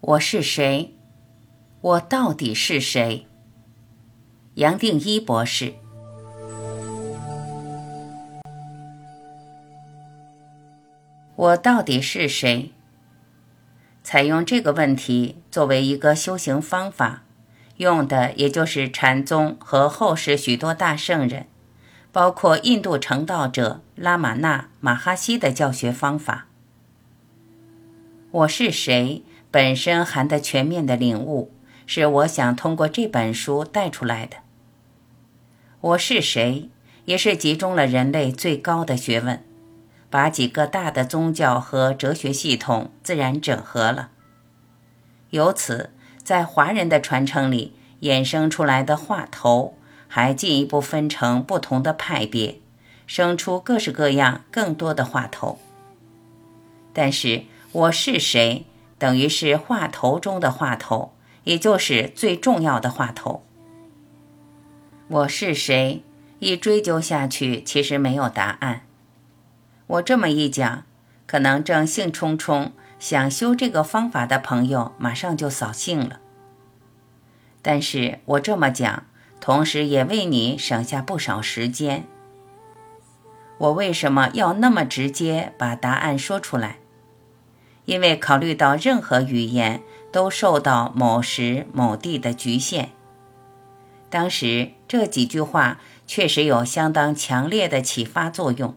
我是谁？我到底是谁？杨定一博士。我到底是谁？采用这个问题作为一个修行方法，用的也就是禅宗和后世许多大圣人，包括印度成道者拉玛那、马哈希的教学方法。我是谁？本身含的全面的领悟，是我想通过这本书带出来的。我是谁，也是集中了人类最高的学问，把几个大的宗教和哲学系统自然整合了。由此，在华人的传承里衍生出来的话头，还进一步分成不同的派别，生出各式各样更多的话头。但是，我是谁？等于是话头中的话头，也就是最重要的话头。我是谁？一追究下去，其实没有答案。我这么一讲，可能正兴冲冲想修这个方法的朋友，马上就扫兴了。但是我这么讲，同时也为你省下不少时间。我为什么要那么直接把答案说出来？因为考虑到任何语言都受到某时某地的局限，当时这几句话确实有相当强烈的启发作用。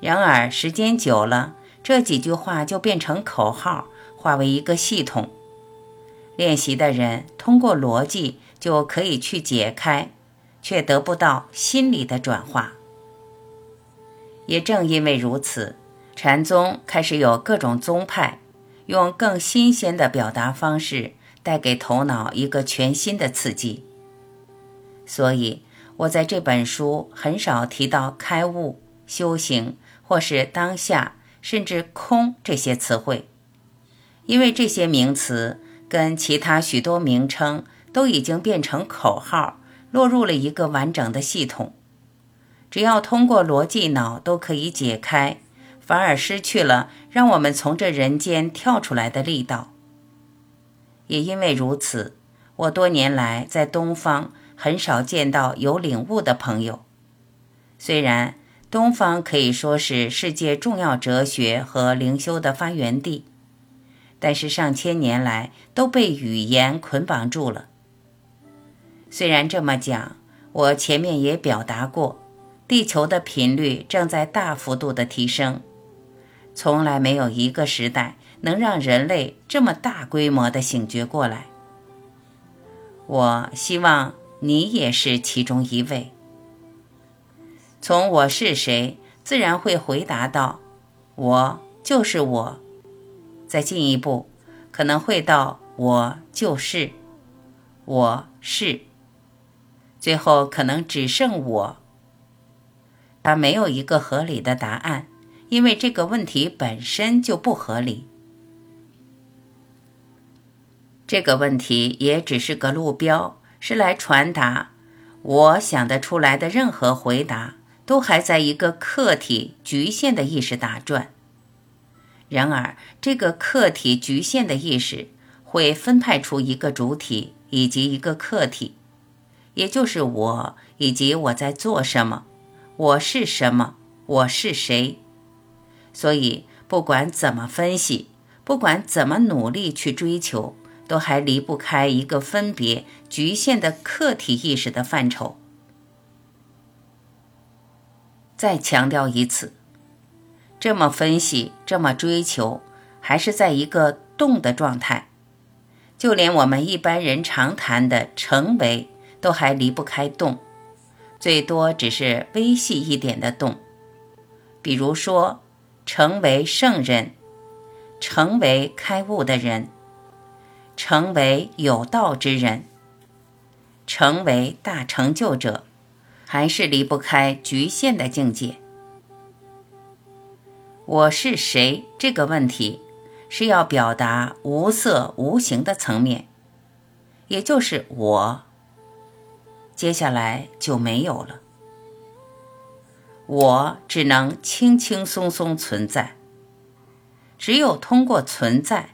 然而时间久了，这几句话就变成口号，化为一个系统。练习的人通过逻辑就可以去解开，却得不到心理的转化。也正因为如此。禅宗开始有各种宗派，用更新鲜的表达方式带给头脑一个全新的刺激。所以，我在这本书很少提到开悟、修行或是当下，甚至空这些词汇，因为这些名词跟其他许多名称都已经变成口号，落入了一个完整的系统。只要通过逻辑脑都可以解开。反而失去了让我们从这人间跳出来的力道。也因为如此，我多年来在东方很少见到有领悟的朋友。虽然东方可以说是世界重要哲学和灵修的发源地，但是上千年来都被语言捆绑住了。虽然这么讲，我前面也表达过，地球的频率正在大幅度的提升。从来没有一个时代能让人类这么大规模的醒觉过来。我希望你也是其中一位。从我是谁，自然会回答到，我就是我。再进一步，可能会到我就是，我是。最后可能只剩我。它没有一个合理的答案。因为这个问题本身就不合理，这个问题也只是个路标，是来传达我想得出来的任何回答都还在一个客体局限的意识打转。然而，这个客体局限的意识会分派出一个主体以及一个客体，也就是我以及我在做什么，我是什么，我是谁。所以，不管怎么分析，不管怎么努力去追求，都还离不开一个分别局限的客体意识的范畴。再强调一次，这么分析，这么追求，还是在一个动的状态。就连我们一般人常谈的成为，都还离不开动，最多只是微细一点的动，比如说。成为圣人，成为开悟的人，成为有道之人，成为大成就者，还是离不开局限的境界。我是谁？这个问题是要表达无色无形的层面，也就是我。接下来就没有了。我只能轻轻松松存在，只有通过存在，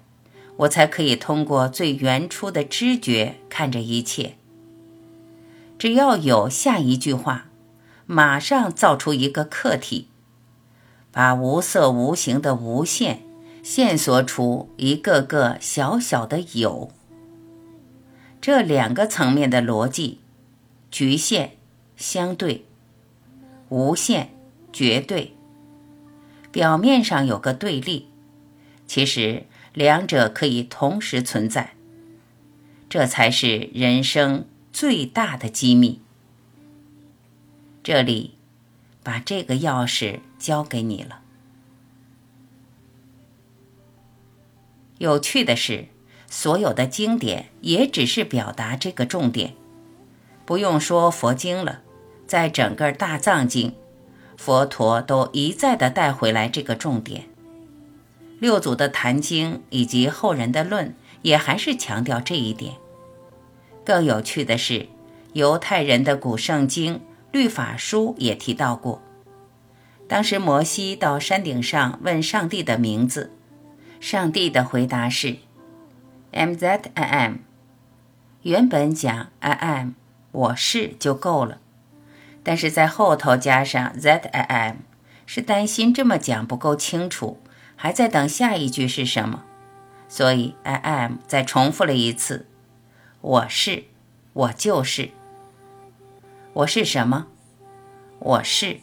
我才可以通过最原初的知觉看着一切。只要有下一句话，马上造出一个客体，把无色无形的无限线索出一个个小小的有。这两个层面的逻辑，局限、相对、无限、绝对，表面上有个对立，其实两者可以同时存在。这才是人生。最大的机密。这里，把这个钥匙交给你了。有趣的是，所有的经典也只是表达这个重点。不用说佛经了，在整个大藏经，佛陀都一再的带回来这个重点。六祖的坛经以及后人的论，也还是强调这一点。更有趣的是，犹太人的古圣经律法书也提到过。当时摩西到山顶上问上帝的名字，上帝的回答是 “am that I am”。原本讲 “I am”，我是就够了，但是在后头加上 “that I am”，是担心这么讲不够清楚，还在等下一句是什么，所以 “I am” 再重复了一次。我是，我就是。我是什么？我是，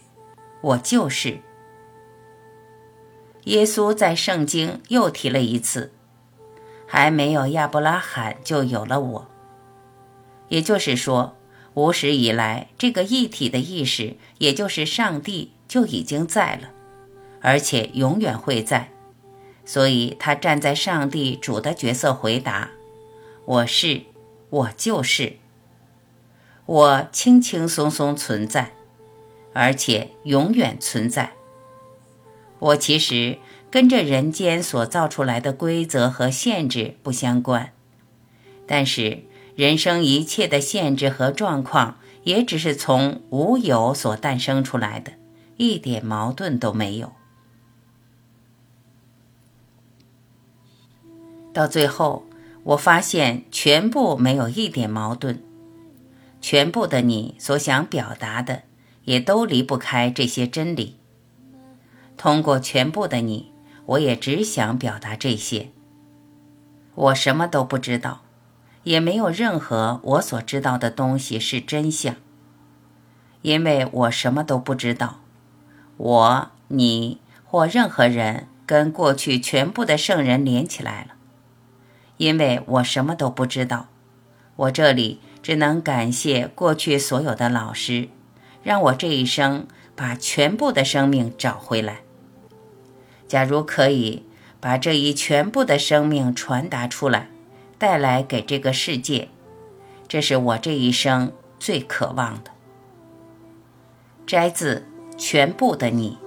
我就是。耶稣在圣经又提了一次，还没有亚伯拉罕就有了我。也就是说，无始以来，这个一体的意识，也就是上帝，就已经在了，而且永远会在。所以他站在上帝主的角色回答：“我是。”我就是，我轻轻松松存在，而且永远存在。我其实跟这人间所造出来的规则和限制不相关，但是人生一切的限制和状况，也只是从无有所诞生出来的，一点矛盾都没有。到最后。我发现全部没有一点矛盾，全部的你所想表达的也都离不开这些真理。通过全部的你，我也只想表达这些。我什么都不知道，也没有任何我所知道的东西是真相，因为我什么都不知道。我、你或任何人跟过去全部的圣人连起来了。因为我什么都不知道，我这里只能感谢过去所有的老师，让我这一生把全部的生命找回来。假如可以把这一全部的生命传达出来，带来给这个世界，这是我这一生最渴望的。摘自《全部的你》。